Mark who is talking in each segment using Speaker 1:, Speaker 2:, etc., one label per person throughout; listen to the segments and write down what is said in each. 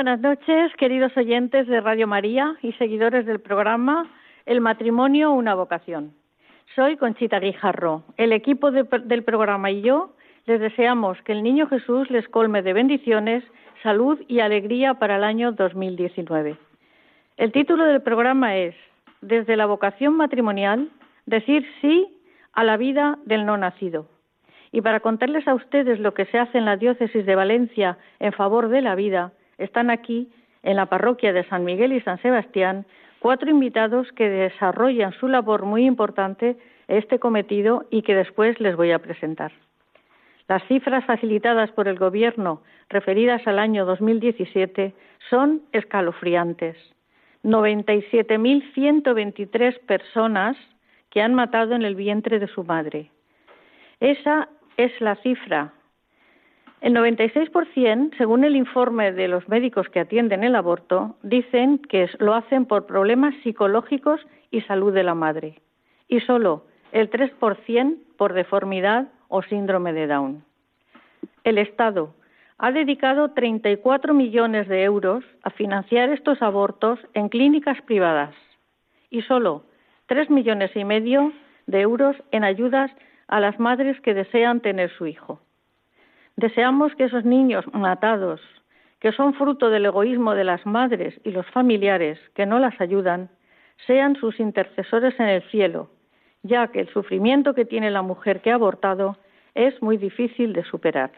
Speaker 1: Buenas noches, queridos oyentes de Radio María y seguidores del programa El matrimonio, una vocación. Soy Conchita Guijarro. El equipo del programa y yo les deseamos que el Niño Jesús les colme de bendiciones, salud y alegría para el año 2019. El título del programa es Desde la vocación matrimonial, decir sí a la vida del no nacido. Y para contarles a ustedes lo que se hace en la diócesis de Valencia en favor de la vida, están aquí, en la parroquia de San Miguel y San Sebastián, cuatro invitados que desarrollan su labor muy importante este cometido y que después les voy a presentar. Las cifras facilitadas por el Gobierno referidas al año 2017 son escalofriantes. 97.123 personas que han matado en el vientre de su madre. Esa es la cifra el 96%, según el informe de los médicos que atienden el aborto, dicen que lo hacen por problemas psicológicos y salud de la madre. Y solo el 3% por deformidad o síndrome de Down. El Estado ha dedicado 34 millones de euros a financiar estos abortos en clínicas privadas y solo 3 millones y medio de euros en ayudas a las madres que desean tener su hijo. Deseamos que esos niños matados, que son fruto del egoísmo de las madres y los familiares que no las ayudan, sean sus intercesores en el cielo, ya que el sufrimiento que tiene la mujer que ha abortado es muy difícil de superar.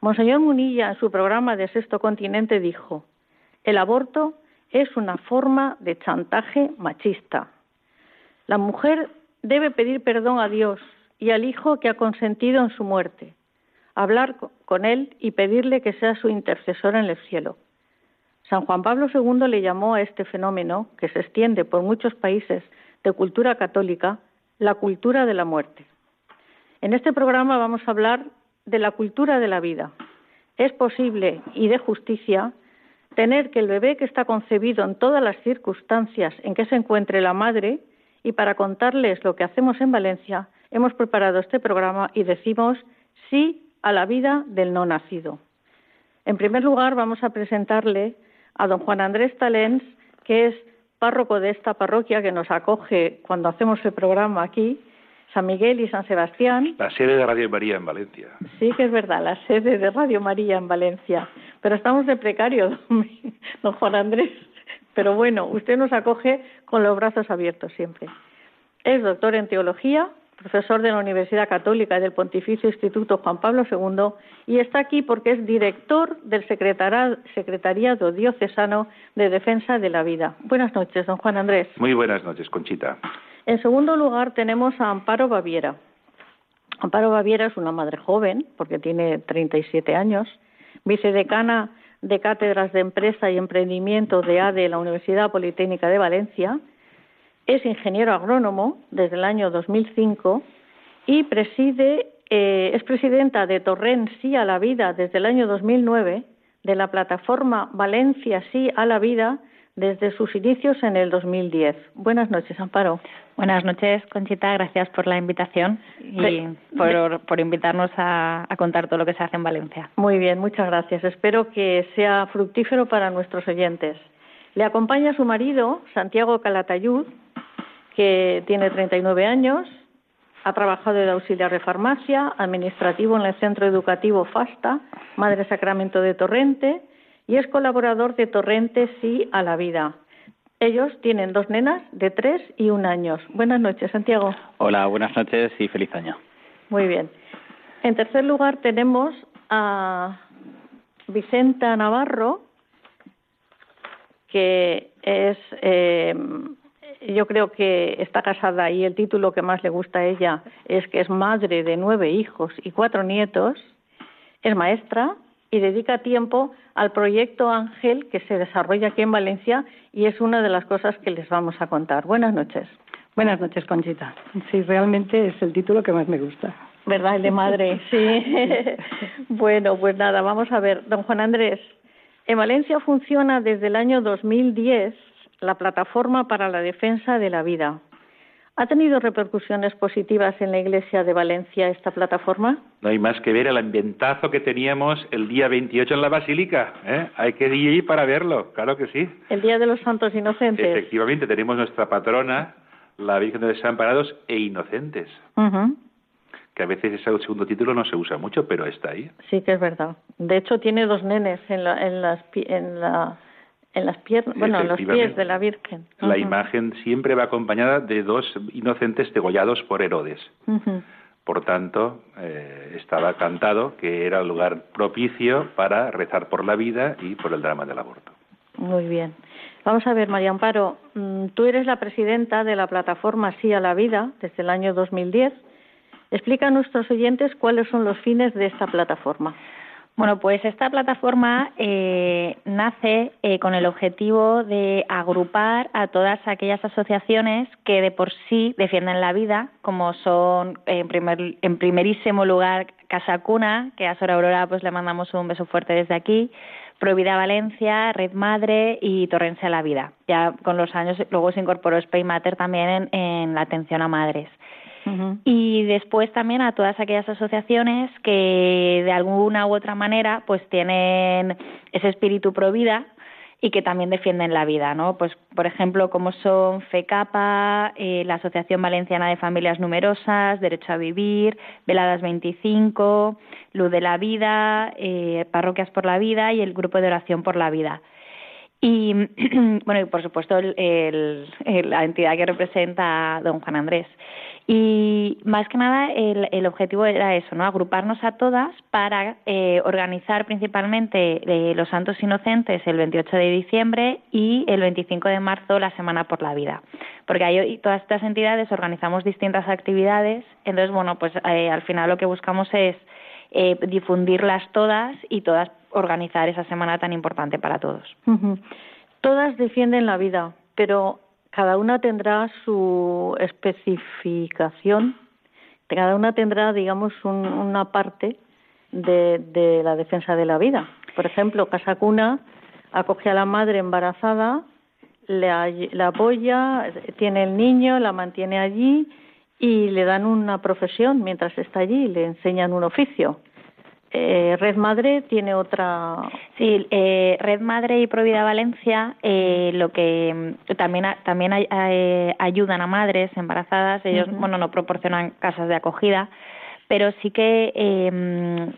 Speaker 1: Monseñor Munilla, en su programa de Sexto Continente, dijo, el aborto es una forma de chantaje machista. La mujer debe pedir perdón a Dios y al hijo que ha consentido en su muerte hablar con él y pedirle que sea su intercesor en el cielo. San Juan Pablo II le llamó a este fenómeno, que se extiende por muchos países de cultura católica, la cultura de la muerte. En este programa vamos a hablar de la cultura de la vida. Es posible y de justicia tener que el bebé que está concebido en todas las circunstancias en que se encuentre la madre y para contarles lo que hacemos en Valencia, hemos preparado este programa y decimos sí a la vida del no nacido. En primer lugar, vamos a presentarle a don Juan Andrés Talens, que es párroco de esta parroquia que nos acoge cuando hacemos el programa aquí, San Miguel y San Sebastián.
Speaker 2: La sede de Radio María en Valencia.
Speaker 1: Sí, que es verdad, la sede de Radio María en Valencia. Pero estamos de precario, don Juan Andrés. Pero bueno, usted nos acoge con los brazos abiertos siempre. Es doctor en teología, profesor de la Universidad Católica y del Pontificio Instituto Juan Pablo II, y está aquí porque es director del Secretariado Diocesano de Defensa de la Vida. Buenas noches, don Juan Andrés.
Speaker 2: Muy buenas noches, Conchita.
Speaker 1: En segundo lugar, tenemos a Amparo Baviera. Amparo Baviera es una madre joven, porque tiene 37 años, vicedecana de Cátedras de Empresa y Emprendimiento de ADE en la Universidad Politécnica de Valencia, es ingeniero agrónomo desde el año 2005 y preside, eh, es presidenta de Torrent Sí a la Vida desde el año 2009, de la plataforma Valencia Sí a la Vida desde sus inicios en el 2010. Buenas noches, Amparo.
Speaker 3: Buenas noches, Conchita. Gracias por la invitación y por, invitarnos a, a, contar todo lo que se hace en Valencia.
Speaker 1: Muy bien, muchas gracias. Espero que sea fructífero para nuestros oyentes. Le acompaña su marido, Santiago Calatayud, que tiene 39 años, ha trabajado de auxiliar de farmacia, administrativo en el Centro Educativo FASTA, Madre Sacramento de Torrente, y es colaborador de Torrente Sí a la Vida. Ellos tienen dos nenas de tres y un años. Buenas noches, Santiago.
Speaker 4: Hola, buenas noches y feliz año.
Speaker 1: Muy bien. En tercer lugar tenemos a Vicenta Navarro, que es, eh, yo creo que está casada y el título que más le gusta a ella es que es madre de nueve hijos y cuatro nietos, es maestra y dedica tiempo al proyecto Ángel que se desarrolla aquí en Valencia y es una de las cosas que les vamos a contar. Buenas noches.
Speaker 5: Buenas noches, Conchita. Sí, realmente es el título que más me gusta.
Speaker 1: ¿Verdad? El de madre, sí. bueno, pues nada, vamos a ver. Don Juan Andrés, en Valencia funciona desde el año 2010 la Plataforma para la Defensa de la Vida. ¿Ha tenido repercusiones positivas en la Iglesia de Valencia esta plataforma?
Speaker 2: No hay más que ver el ambientazo que teníamos el día 28 en la Basílica. ¿eh? Hay que ir para verlo, claro que sí.
Speaker 1: El Día de los Santos Inocentes.
Speaker 2: Efectivamente, tenemos nuestra patrona, la Virgen de los Desamparados e Inocentes. Que a veces ese segundo título no se usa mucho, pero está ahí.
Speaker 1: Sí, que es verdad. De hecho, tiene dos nenes en, la, en, las, en la en las piernas, bueno, en los pies de la Virgen.
Speaker 2: La imagen siempre va acompañada de dos inocentes degollados por Herodes. Por tanto, eh, estaba cantado que era el lugar propicio para rezar por la vida y por el drama del aborto.
Speaker 1: Muy bien. Vamos a ver, María Amparo, mm, tú eres la presidenta de la plataforma Sí a la Vida desde el año 2010. Explica a nuestros oyentes cuáles son los fines de esta plataforma.
Speaker 3: Bueno, pues esta plataforma eh, nace eh, con el objetivo de agrupar a todas aquellas asociaciones que de por sí defienden la vida, como son en, primer, en primerísimo lugar Casa Cuna, que a Sora Aurora pues le mandamos un beso fuerte desde aquí, Provida Valencia, Red Madre y Torrencia a la Vida. Ya con los años luego se incorporó Spay Mater también en la atención a madres. Y después también a todas aquellas asociaciones que de alguna u otra manera pues tienen ese espíritu pro vida y que también defienden la vida, ¿no? Pues, por ejemplo, como son FECAPA, eh, la Asociación Valenciana de Familias Numerosas, Derecho a Vivir, Veladas 25, Luz de la Vida, eh, Parroquias por la Vida y el Grupo de Oración por la Vida. Y, bueno, y por supuesto, la entidad que representa a don Juan Andrés. Y más que nada el, objetivo era eso, ¿no? Agruparnos a todas para eh, organizar principalmente eh, los Santos Inocentes el 28 de diciembre y el 25 de marzo la Semana por la Vida. Porque ahí todas estas entidades organizamos distintas actividades, entonces, bueno, pues eh, al final lo que buscamos es eh, difundirlas todas y todas organizar esa semana tan importante para todos.
Speaker 1: Todas defienden la vida, pero cada una tendrá su especificación, cada una tendrá, digamos, una parte de, la defensa de la vida. Por ejemplo, Casa Cuna acoge a la madre embarazada, la apoya, tiene el niño, la mantiene allí y le dan una profesión mientras está allí, le enseñan un oficio. Eh, Red Madre tiene otra.
Speaker 3: Sí, eh, Red Madre y Provida Valencia eh, lo que mm, también también ayudan a madres embarazadas. Ellos, bueno, no proporcionan casas de acogida, pero sí que em,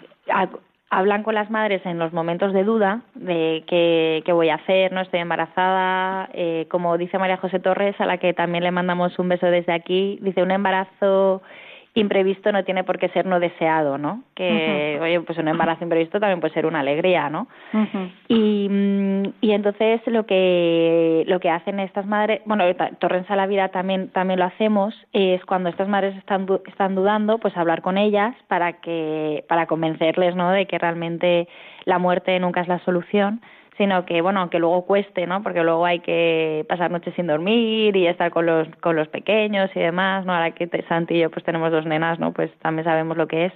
Speaker 3: hablan con las madres en los momentos de duda de qué, qué voy a hacer, no estoy embarazada, como dice María José Torres, a la que también le mandamos un beso desde aquí, dice un embarazo imprevisto no tiene por qué ser no deseado, ¿no? Que, oye, pues un embarazo imprevisto también puede ser una alegría, ¿no? y, mm, y entonces lo que lo que hacen estas madres, bueno, Torrens a la vida también también lo hacemos, es cuando estas madres están están dudando, pues hablar con ellas para que para convencerles, ¿no? De que realmente la muerte nunca es la solución sino que bueno aunque luego cueste no porque luego hay que pasar noches sin dormir y estar con los con los pequeños y demás no ahora que Santi y yo pues tenemos dos nenas no pues también sabemos lo que es.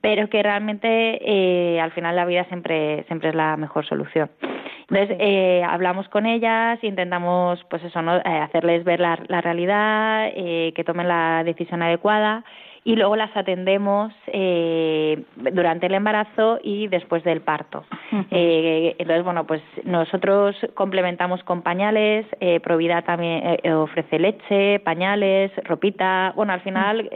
Speaker 3: Pero que realmente eh, al final la vida siempre siempre es la mejor solución. Entonces eh, hablamos con ellas intentamos pues eso no eh, hacerles ver la, la realidad eh, que tomen la decisión adecuada y luego las atendemos eh, durante el embarazo y después del parto. Eh, entonces, bueno, pues nosotros complementamos con pañales, eh, Provida también eh, ofrece leche, pañales, ropita. Bueno, al final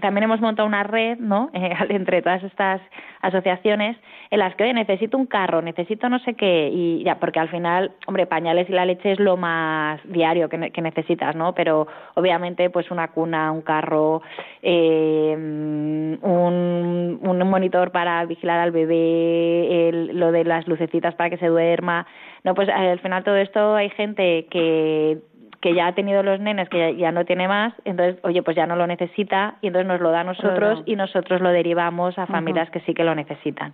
Speaker 3: también hemos montado una red, ¿no? entre todas estas asociaciones en las que, oye, necesito un carro, necesito no sé qué, y ya, porque al final, hombre, pañales y la leche es lo más diario que, que necesitas, ¿no? Pero obviamente, pues una cuna, un carro, eh, un, un monitor para vigilar al bebé, el, lo de las lucecitas para que se duerma, no, pues al final todo esto hay gente que que ya ha tenido los nenes, que ya, no tiene más, entonces, oye, pues ya no lo necesita y entonces nos lo da a nosotros y nosotros lo derivamos a familias que sí que lo necesitan.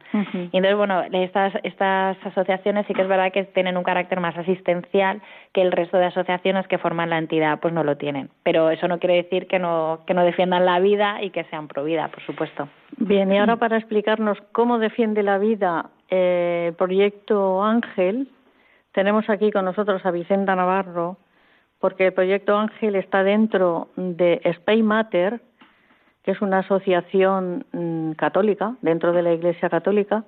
Speaker 3: Y entonces, bueno, estas, estas asociaciones sí que es verdad que tienen un carácter más asistencial que el resto de asociaciones que forman la entidad, pues no lo tienen. Pero eso no quiere decir que no, que no defiendan la vida y que sean pro vida, por supuesto.
Speaker 1: Bien, y ahora para explicarnos cómo defiende la vida eh, el proyecto Ángel, tenemos aquí con nosotros a Vicenta Navarro, porque el proyecto Ángel está dentro de Spain Matter, que es una asociación mm, católica dentro de la Iglesia Católica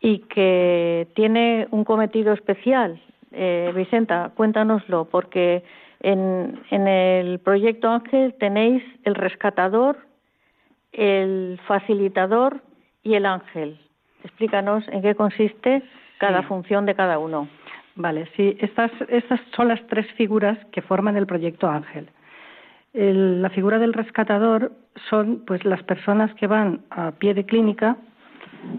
Speaker 1: y que tiene un cometido especial. Eh, Vicenta, cuéntanoslo, porque en, en el proyecto Ángel tenéis el rescatador, el facilitador y el ángel. Explícanos en qué consiste cada función de cada uno.
Speaker 5: Vale, sí, estas, estas son las tres figuras que forman el proyecto Ángel. la figura del rescatador son pues las personas que van a pie de clínica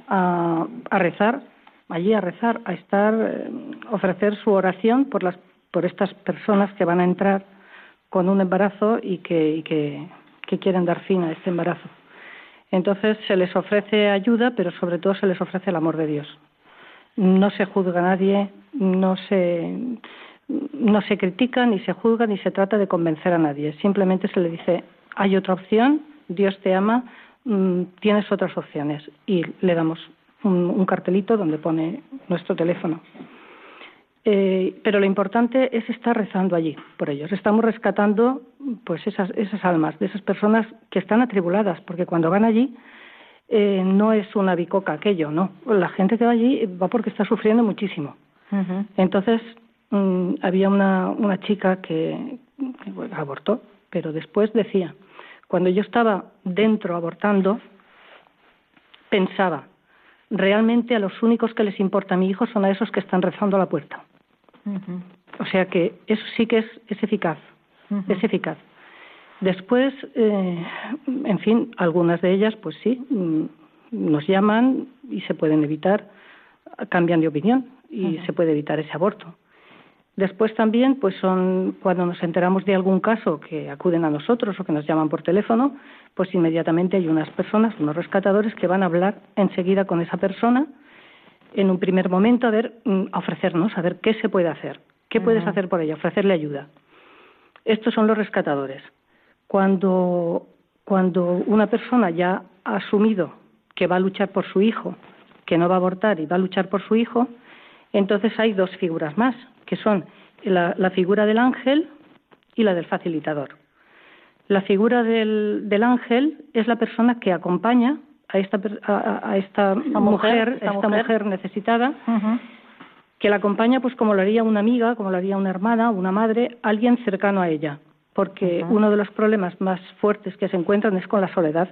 Speaker 5: a, rezar, allí a rezar, a estar, eh, ofrecer su oración por las por estas personas que van a entrar con un embarazo y que, quieren dar fin a este embarazo. Entonces se les ofrece ayuda, pero sobre todo se les ofrece el amor de Dios no se juzga a nadie, no se, no se critica, ni se juzga, ni se trata de convencer a nadie. Simplemente se le dice, hay otra opción, Dios te ama, mm, tienes otras opciones. Y le damos un, cartelito donde pone nuestro teléfono. Eh, pero lo importante es estar rezando allí por ellos. Estamos rescatando pues esas, esas almas de esas personas que están atribuladas, porque cuando van allí eh, no es una bicoca aquello, no. La gente que va allí va porque está sufriendo muchísimo. Entonces, mm, había una, una chica que, abortó, pero después decía, cuando yo estaba dentro abortando, pensaba, realmente a los únicos que les importa a mi hijo son a esos que están rezando a la puerta. O sea que eso sí que es, es eficaz, es eficaz. Después, eh, en fin, algunas de ellas, pues sí, mm, nos llaman y se pueden evitar, cambian de opinión y se puede evitar ese aborto. Después también, pues son cuando nos enteramos de algún caso que acuden a nosotros o que nos llaman por teléfono, pues inmediatamente hay unas personas, unos rescatadores que van a hablar enseguida con esa persona en un primer momento a ver, mm, a ofrecernos, a ver qué se puede hacer, qué puedes hacer por ella, ofrecerle ayuda. Estos son los rescatadores. Cuando, cuando una persona ya ha asumido que va a luchar por su hijo, que no va a abortar y va a luchar por su hijo, entonces hay dos figuras más, que son la, figura del ángel y la del facilitador. La figura del, del ángel es la persona que acompaña a esta, a, esta, mujer, esta mujer. necesitada, que la acompaña pues como lo haría una amiga, como lo haría una hermana, una madre, alguien cercano a ella porque uno de los problemas más fuertes que se encuentran es con la soledad,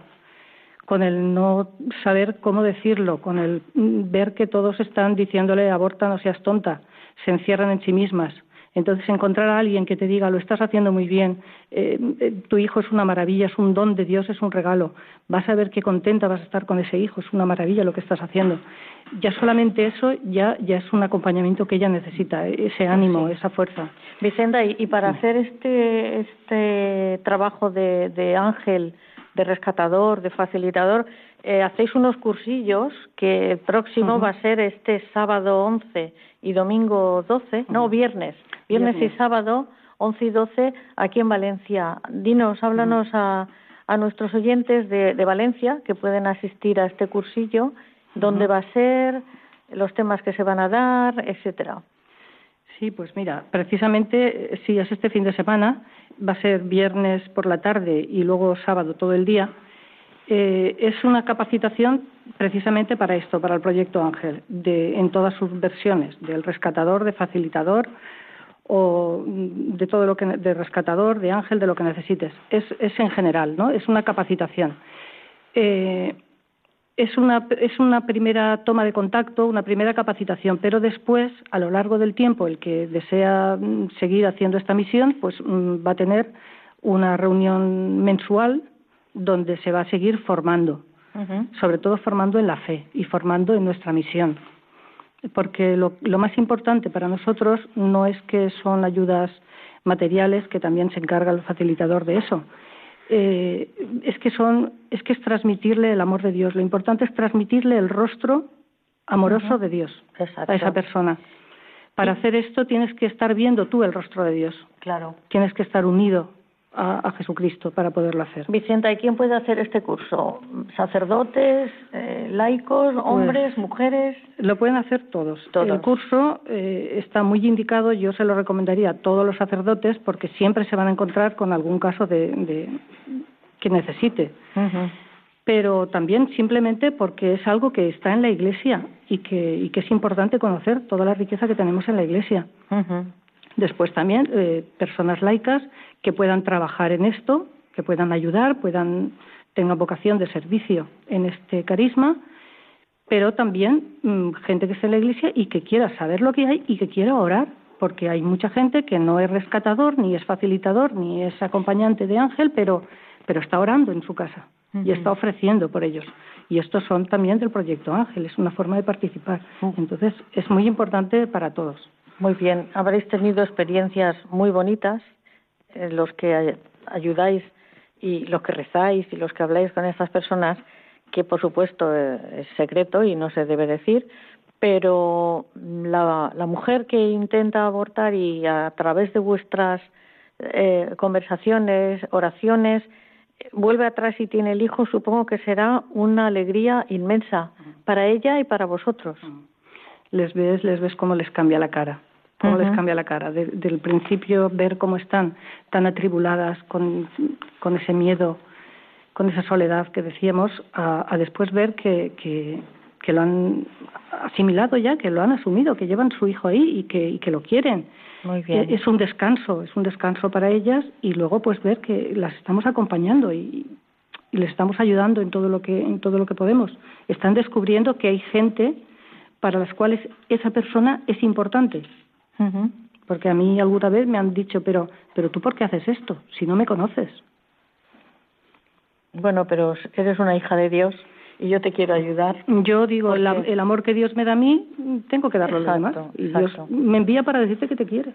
Speaker 5: con el no saber cómo decirlo, con el ver que todos están diciéndole aborta, no seas tonta, se encierran en sí mismas. Entonces, encontrar a alguien que te diga, lo estás haciendo muy bien, eh, eh, tu hijo es una maravilla, es un don de Dios, es un regalo, vas a ver qué contenta vas a estar con ese hijo, es una maravilla lo que estás haciendo. Ya solamente eso ya, ya es un acompañamiento que ella necesita, ese ánimo, esa fuerza.
Speaker 1: Vicenda, y, para hacer este, este trabajo de, de ángel, de rescatador, de facilitador, eh, hacéis unos cursillos que el próximo va a ser este sábado 11 y domingo 12, no, viernes, viernes, y sábado 11 y 12 aquí en Valencia. Dinos, háblanos a, a nuestros oyentes de, de, Valencia que pueden asistir a este cursillo, dónde va a ser, los temas que se van a dar, etcétera.
Speaker 5: Sí, pues mira, precisamente si es este fin de semana, va a ser viernes por la tarde y luego sábado todo el día Eh, es una capacitación precisamente para esto, para el proyecto Ángel, de, en todas sus versiones, del rescatador, de facilitador o de todo lo que de rescatador, de ángel, de lo que necesites. Es, es en general, ¿no? Es una capacitación. Eh, es una, es una primera toma de contacto, una primera capacitación, pero después, a lo largo del tiempo, el que desea mm, seguir haciendo esta misión, pues mm, va a tener una reunión mensual donde se va a seguir formando, sobre todo formando en la fe y formando en nuestra misión. Porque lo, lo más importante para nosotros no es que son ayudas materiales, que también se encarga el facilitador de eso, eh, es que son es que es transmitirle el amor de Dios. Lo importante es transmitirle el rostro amoroso de Dios a esa persona. Para hacer esto tienes que estar viendo tú el rostro de Dios.
Speaker 1: Claro.
Speaker 5: Tienes que estar unido a, Jesucristo para poderlo hacer.
Speaker 1: Vicenta, ¿y quién puede hacer este curso? ¿Sacerdotes, eh, laicos, pues, hombres, mujeres?
Speaker 5: Lo pueden hacer todos. El curso eh, está muy indicado, yo se lo recomendaría a todos los sacerdotes porque siempre se van a encontrar con algún caso de, que necesite. Pero también simplemente porque es algo que está en la Iglesia y que, y que es importante conocer toda la riqueza que tenemos en la Iglesia. Después también eh, personas laicas que puedan trabajar en esto, que puedan ayudar, puedan tengan vocación de servicio en este carisma, pero también mm, gente que esté en la iglesia y que quiera saber lo que hay y que quiera orar, porque hay mucha gente que no es rescatador, ni es facilitador, ni es acompañante de ángel, pero, pero está orando en su casa y está ofreciendo por ellos. Y estos son también del proyecto Ángel, es una forma de participar. Entonces, es muy importante para todos.
Speaker 1: Muy bien, habréis tenido experiencias muy bonitas, eh, los que ayudáis y los que rezáis y los que habláis con estas personas, que por supuesto eh, es secreto y no se debe decir, pero la, mujer que intenta abortar y a través de vuestras eh, conversaciones, oraciones, vuelve atrás y tiene el hijo, supongo que será una alegría inmensa para ella y para vosotros.
Speaker 5: Les ves, les ves cómo les cambia la cara cómo les cambia la cara. del principio ver cómo están tan atribuladas con, con ese miedo, con esa soledad que decíamos, a, después ver que, que, que, lo han asimilado ya, que lo han asumido, que llevan su hijo ahí y que, y que lo quieren.
Speaker 1: Muy bien.
Speaker 5: Es un descanso, es un descanso para ellas y luego pues ver que las estamos acompañando y, y les estamos ayudando en todo lo que en todo lo que podemos. Están descubriendo que hay gente para las cuales esa persona es importante porque a mí alguna vez me han dicho, pero, pero tú por qué haces esto si no me conoces.
Speaker 1: Bueno, pero eres una hija de Dios y yo te quiero ayudar.
Speaker 5: Yo digo, el, amor que Dios me da a mí, tengo que darlo a los demás. Y Dios me envía para decirte que te quiere.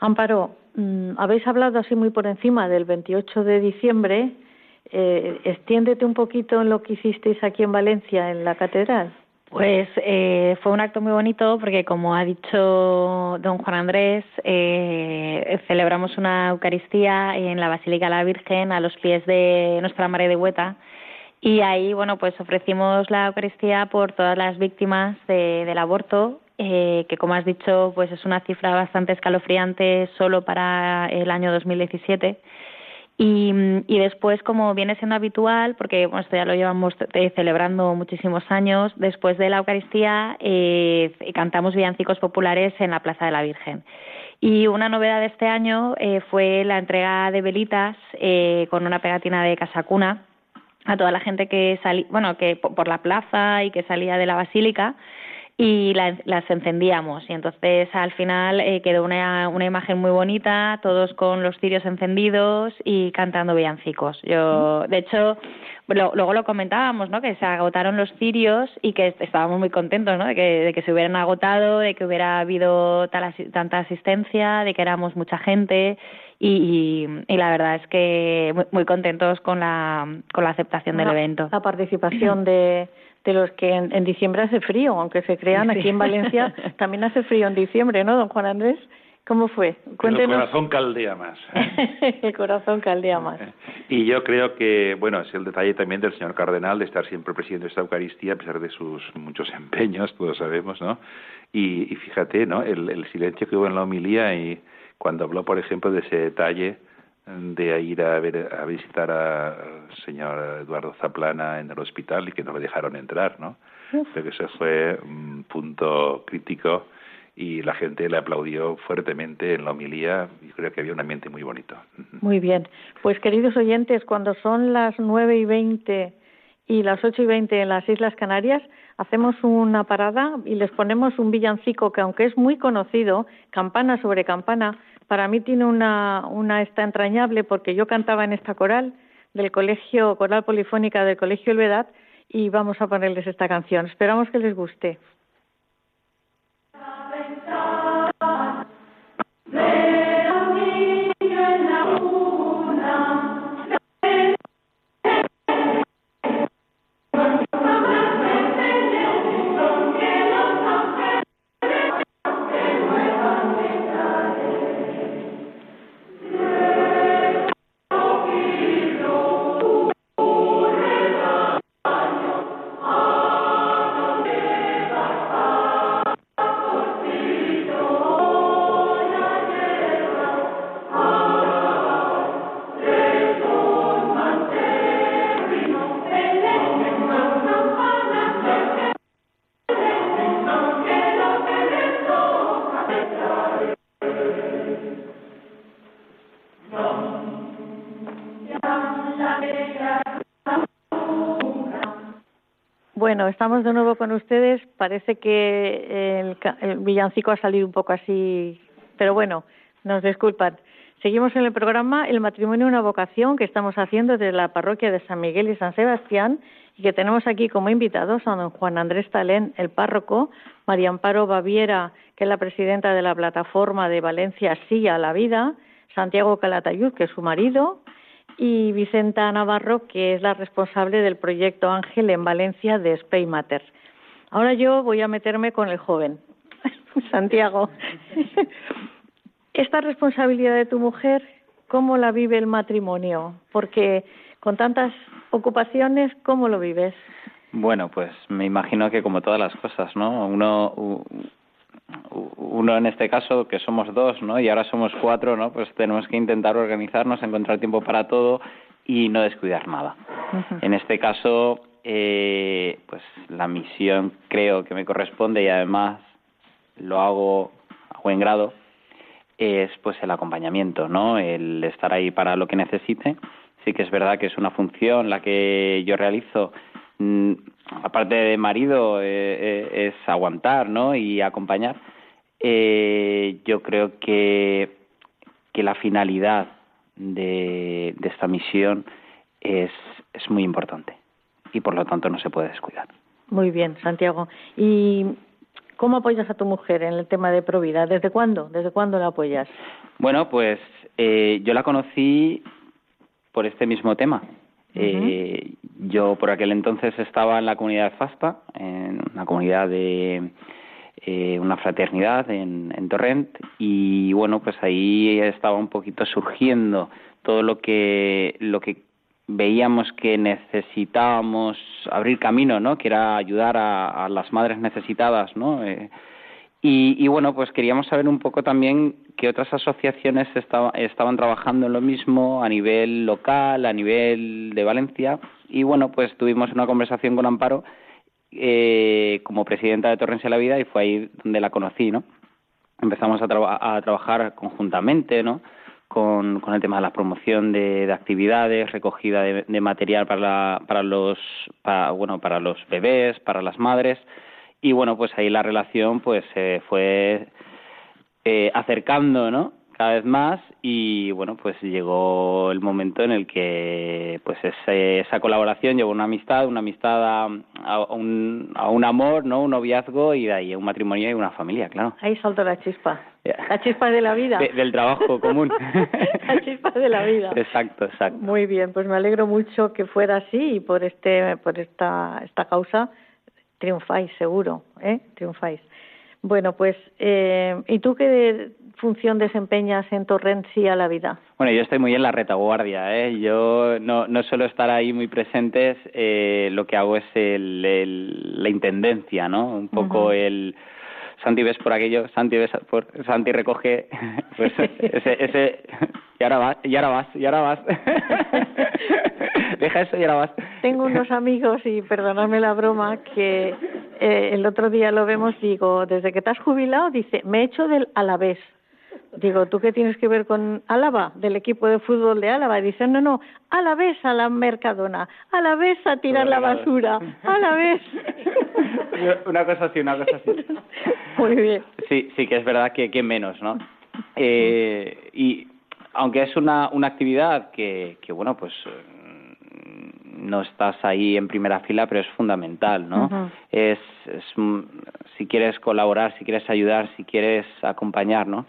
Speaker 1: Amparo, mm, habéis hablado así muy por encima del 28 de diciembre. Eh, extiéndete un poquito en lo que hicisteis aquí en Valencia, en la catedral.
Speaker 3: Pues eh, fue un acto muy bonito porque, como ha dicho don Juan Andrés, eh, celebramos una Eucaristía en la Basílica de la Virgen a los pies de Nuestra Madre de Hueta. Y ahí, bueno, pues ofrecimos la Eucaristía por todas las víctimas del aborto, eh, que como has dicho, pues es una cifra bastante escalofriante solo para el año 2017 y, después, como viene siendo habitual, porque bueno, esto ya lo llevamos eh, celebrando muchísimos años, después de la Eucaristía eh, cantamos villancicos populares en la Plaza de la Virgen. Y una novedad de este año eh, fue la entrega de velitas eh, con una pegatina de casacuna a toda la gente que salía, bueno, que por la plaza y que salía de la basílica y las encendíamos. Y entonces al final eh, quedó una, una imagen muy bonita todos con los cirios encendidos y cantando villancicos. Yo de hecho luego lo comentábamos no que se agotaron los cirios y que estábamos muy contentos no de que, de que se hubieran agotado de que hubiera habido tal, tanta asistencia de que éramos mucha gente y, y, la verdad es que muy, contentos con la con la aceptación del evento.
Speaker 1: la participación de de los que en, diciembre hace frío, aunque se crean aquí en Valencia también hace frío en diciembre, ¿no, don Juan Andrés? ¿Cómo fue?
Speaker 2: Cuéntenos. El corazón caldea más.
Speaker 1: el corazón caldea más.
Speaker 2: Y yo creo que, bueno, es el detalle también del señor cardenal de estar siempre presidiendo esta Eucaristía a pesar de sus muchos empeños, todos sabemos, ¿no? Y, fíjate, ¿no? El, el, silencio que hubo en la homilía y cuando habló, por ejemplo, de ese detalle de ir a, ver, a visitar al señor Eduardo Zaplana en el hospital y que no le dejaron entrar, ¿no? Creo que ese fue un punto crítico y la gente le aplaudió fuertemente en la homilía y creo que había un ambiente muy bonito.
Speaker 1: Muy bien. Pues queridos oyentes, cuando son las nueve y veinte y las ocho y veinte en las Islas Canarias, hacemos una parada y les ponemos un villancico que aunque es muy conocido, campana sobre campana, para mí tiene una, una esta entrañable porque yo cantaba en esta coral del colegio, coral polifónica del colegio Elvedad y vamos a ponerles esta canción. Esperamos que les guste. Bueno, estamos de nuevo con ustedes. Parece que el, villancico ha salido un poco así, pero bueno, nos disculpan. Seguimos en el programa El matrimonio una vocación que estamos haciendo desde la parroquia de San Miguel y San Sebastián y que tenemos aquí como invitados a don Juan Andrés Talén, el párroco, María Amparo Baviera, que es la presidenta de la plataforma de Valencia Sí a la Vida, Santiago Calatayud, que es su marido, y Vicenta Navarro, que es la responsable del proyecto Ángel en Valencia de Spay Matter. Ahora yo voy a meterme con el joven, Santiago. Esta responsabilidad de tu mujer, ¿cómo la vive el matrimonio? Porque con tantas ocupaciones, ¿cómo lo vives?
Speaker 4: Bueno, pues me imagino que como todas las cosas, ¿no? Uno, uno en este caso que somos dos, ¿no? Y ahora somos cuatro, ¿no? Pues tenemos que intentar organizarnos, encontrar tiempo para todo y no descuidar nada. En este caso, eh, pues la misión creo que me corresponde y además lo hago a buen grado es pues el acompañamiento, ¿no? El estar ahí para lo que necesite. Sí que es verdad que es una función la que yo realizo mm, aparte de marido, eh, eh, es aguantar, ¿no? Y acompañar. Eh, yo creo que, que la finalidad de, de esta misión es, es muy importante y por lo tanto no se puede descuidar.
Speaker 1: Muy bien, Santiago. ¿Y cómo apoyas a tu mujer en el tema de Provida? ¿Desde cuándo? ¿Desde cuándo la apoyas?
Speaker 4: Bueno, pues eh, yo la conocí por este mismo tema. Eh, yo por aquel entonces estaba en la comunidad FASPA, en una comunidad de eh, una fraternidad en, en Torrent, y bueno, pues ahí estaba un poquito surgiendo todo lo que, lo que veíamos que necesitábamos abrir camino, ¿no? Que era ayudar a, las madres necesitadas, ¿no? Eh, y, bueno, pues queríamos saber un poco también que otras asociaciones estaban trabajando en lo mismo a nivel local, a nivel de Valencia. Y bueno, pues tuvimos una conversación con Amparo eh, como presidenta de Torrencia de la Vida y fue ahí donde la conocí, ¿no? Empezamos a, a trabajar conjuntamente, ¿no? Con, el tema de la promoción de, actividades, recogida de, material para, para los para, bueno para los bebés, para las madres y bueno pues ahí la relación pues se fue eh, acercando no cada vez más y bueno pues llegó el momento en el que pues esa colaboración llevó una amistad una amistad a, un, a un amor no un noviazgo y de ahí un matrimonio y una familia claro.
Speaker 1: Ahí saltó la chispa. La chispa de la vida.
Speaker 4: Del trabajo común.
Speaker 1: La chispa de la vida.
Speaker 4: Exacto exacto.
Speaker 1: Muy bien pues me alegro mucho que fuera así y por este por esta esta causa triunfáis, seguro, ¿eh? Triunfáis. Bueno, pues, eh, ¿y tú qué función desempeñas en Torrent sí a la vida?
Speaker 4: Bueno, yo estoy muy en la retaguardia, ¿eh? Yo no, no suelo estar ahí muy presentes, eh, lo que hago es el, la intendencia, ¿no? Un poco el... Santi ves por aquello, Santi ves por... Santi recoge, pues ese, ese y ahora vas, y ahora vas, y ahora vas. Deja eso y ahora vas.
Speaker 1: Tengo unos amigos, y perdonadme la broma, que eh, el otro día lo vemos, digo, desde que te has jubilado, dice, me he hecho del Alavés. Digo, ¿tú qué tienes que ver con Álava, del equipo de fútbol de Álava? Y dicen, no, no, a la vez a la Mercadona, a la vez a tirar la basura, a la vez.
Speaker 4: una cosa así, una cosa así.
Speaker 1: Muy bien.
Speaker 4: Sí, sí que es verdad que, que menos, ¿no? Eh, y aunque es una, una actividad que, que, bueno, pues no estás ahí en primera fila, pero es fundamental, ¿no? es, es, si quieres colaborar, si quieres ayudar, si quieres acompañar, ¿no?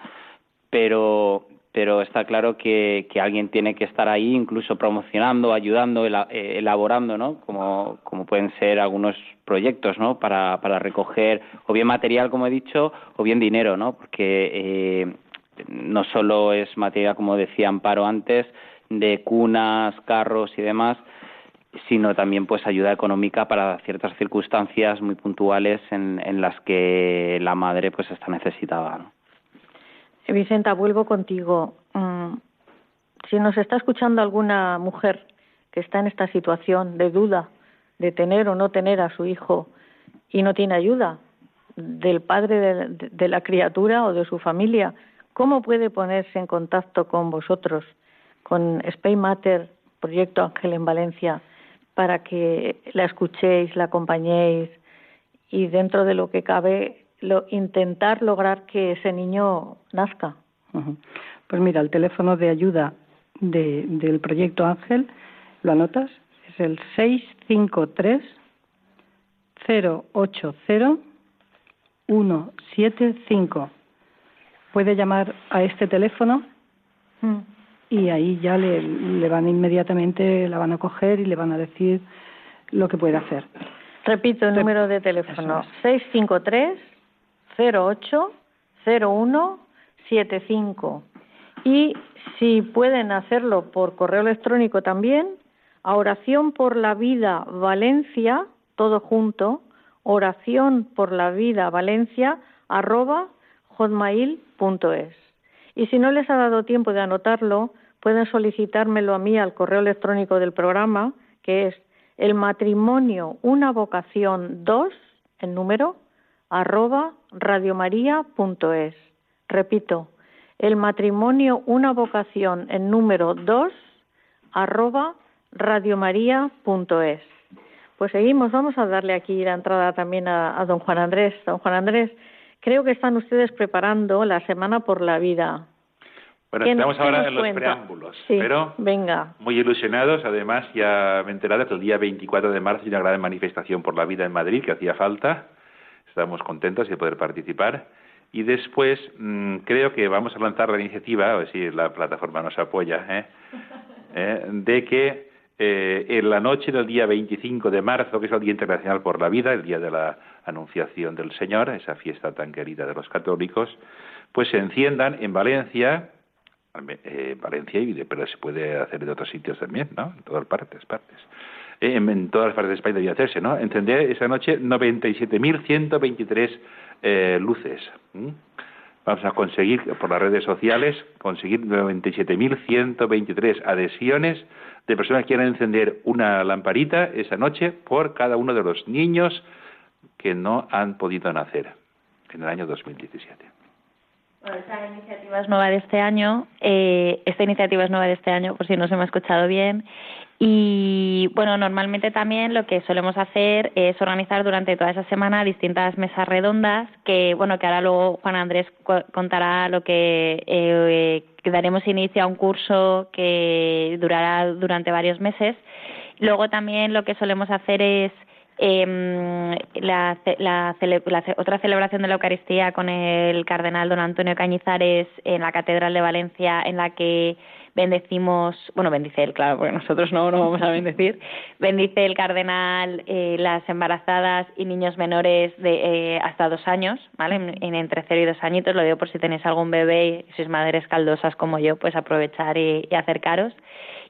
Speaker 4: Pero, pero está claro que, que alguien tiene que estar ahí, incluso promocionando, ayudando, eh, elaborando, ¿no? Como, como pueden ser algunos proyectos, ¿no? Para, para recoger o bien material, como he dicho, o bien dinero, ¿no? Porque eh, no solo es material, como decía Amparo antes, de cunas, carros y demás, sino también pues ayuda económica para ciertas circunstancias muy puntuales en, las que la madre pues está necesitada.
Speaker 1: Vicenta, vuelvo contigo. Mm, si nos está escuchando alguna mujer que está en esta situación de duda de tener o no tener a su hijo y no tiene ayuda del padre de la criatura o de su familia, ¿cómo puede ponerse en contacto con vosotros, con Spain Matter, Proyecto Ángel en Valencia, para que la escuchéis, la acompañéis y dentro de lo que cabe lo, intentar lograr que ese niño nazca.
Speaker 5: Pues mira, el teléfono de ayuda de, del proyecto Ángel, ¿lo anotas? Es el 653 080 175. Puede llamar a este teléfono mm. y ahí ya le, le van inmediatamente, la van a coger y le van a decir lo que puede hacer.
Speaker 1: Repito el número de teléfono, 653 08 01 75 y si pueden hacerlo por correo electrónico también, a oración por la vida Valencia, todo junto, oración por la vida Valencia, arroba hotmail.es. Y si no les ha dado tiempo de anotarlo, pueden solicitármelo a mí al correo electrónico del programa, que es el matrimonio una vocación 2, el número, arroba radiomaria.es. Repito, el matrimonio una vocación en número 2, arroba radiomaria.es. Pues seguimos, vamos a darle aquí la entrada también a, a don Juan Andrés. Don Juan Andrés, creo que están ustedes preparando la Semana por la Vida.
Speaker 2: Bueno, estamos ahora en los preámbulos, pero
Speaker 1: venga.
Speaker 2: muy ilusionados. Además, ya me he enterado que el día 24 de marzo hay una gran manifestación por la vida en Madrid que hacía falta. Estamos contentos de poder participar. Y después mmm, creo que vamos a lanzar la iniciativa, a ver si la plataforma nos apoya, ¿eh? ¿Eh? de que eh, en la noche del día 25 de marzo, que es el Día Internacional por la Vida, el día de la Anunciación del Señor, esa fiesta tan querida de los católicos, pues se enciendan en Valencia eh, Valencia, y pero se puede hacer en otros sitios también, ¿no? En todas partes, partes. Eh, en, todas partes de España debía hacerse, ¿no? Encender esa noche 97.123 eh, luces. Vamos a conseguir por las redes sociales conseguir 97.123 adhesiones de personas que quieran encender una lamparita esa noche por cada uno de los niños que no han podido nacer en el año 2017.
Speaker 3: Bueno, esta iniciativa es nueva de este año. Eh, esta iniciativa es nueva de este año, por si no se me ha escuchado bien. Y bueno, normalmente también lo que solemos hacer es organizar durante toda esa semana distintas mesas redondas que, bueno, que ahora luego Juan Andrés contará lo que, eh, que daremos inicio a un curso que durará durante varios meses. Luego también lo que solemos hacer es eh, la, la, la, otra celebración de la Eucaristía con el cardenal don Antonio Cañizares en la Catedral de Valencia, en la que bendecimos, bueno, bendice él, claro, porque nosotros no, no vamos a bendecir, bendice el cardenal eh, las embarazadas y niños menores de eh, hasta dos años, ¿vale? En, entre cero y dos añitos, lo digo por si tenéis algún bebé y sois madres caldosas como yo, pues aprovechar y, y acercaros.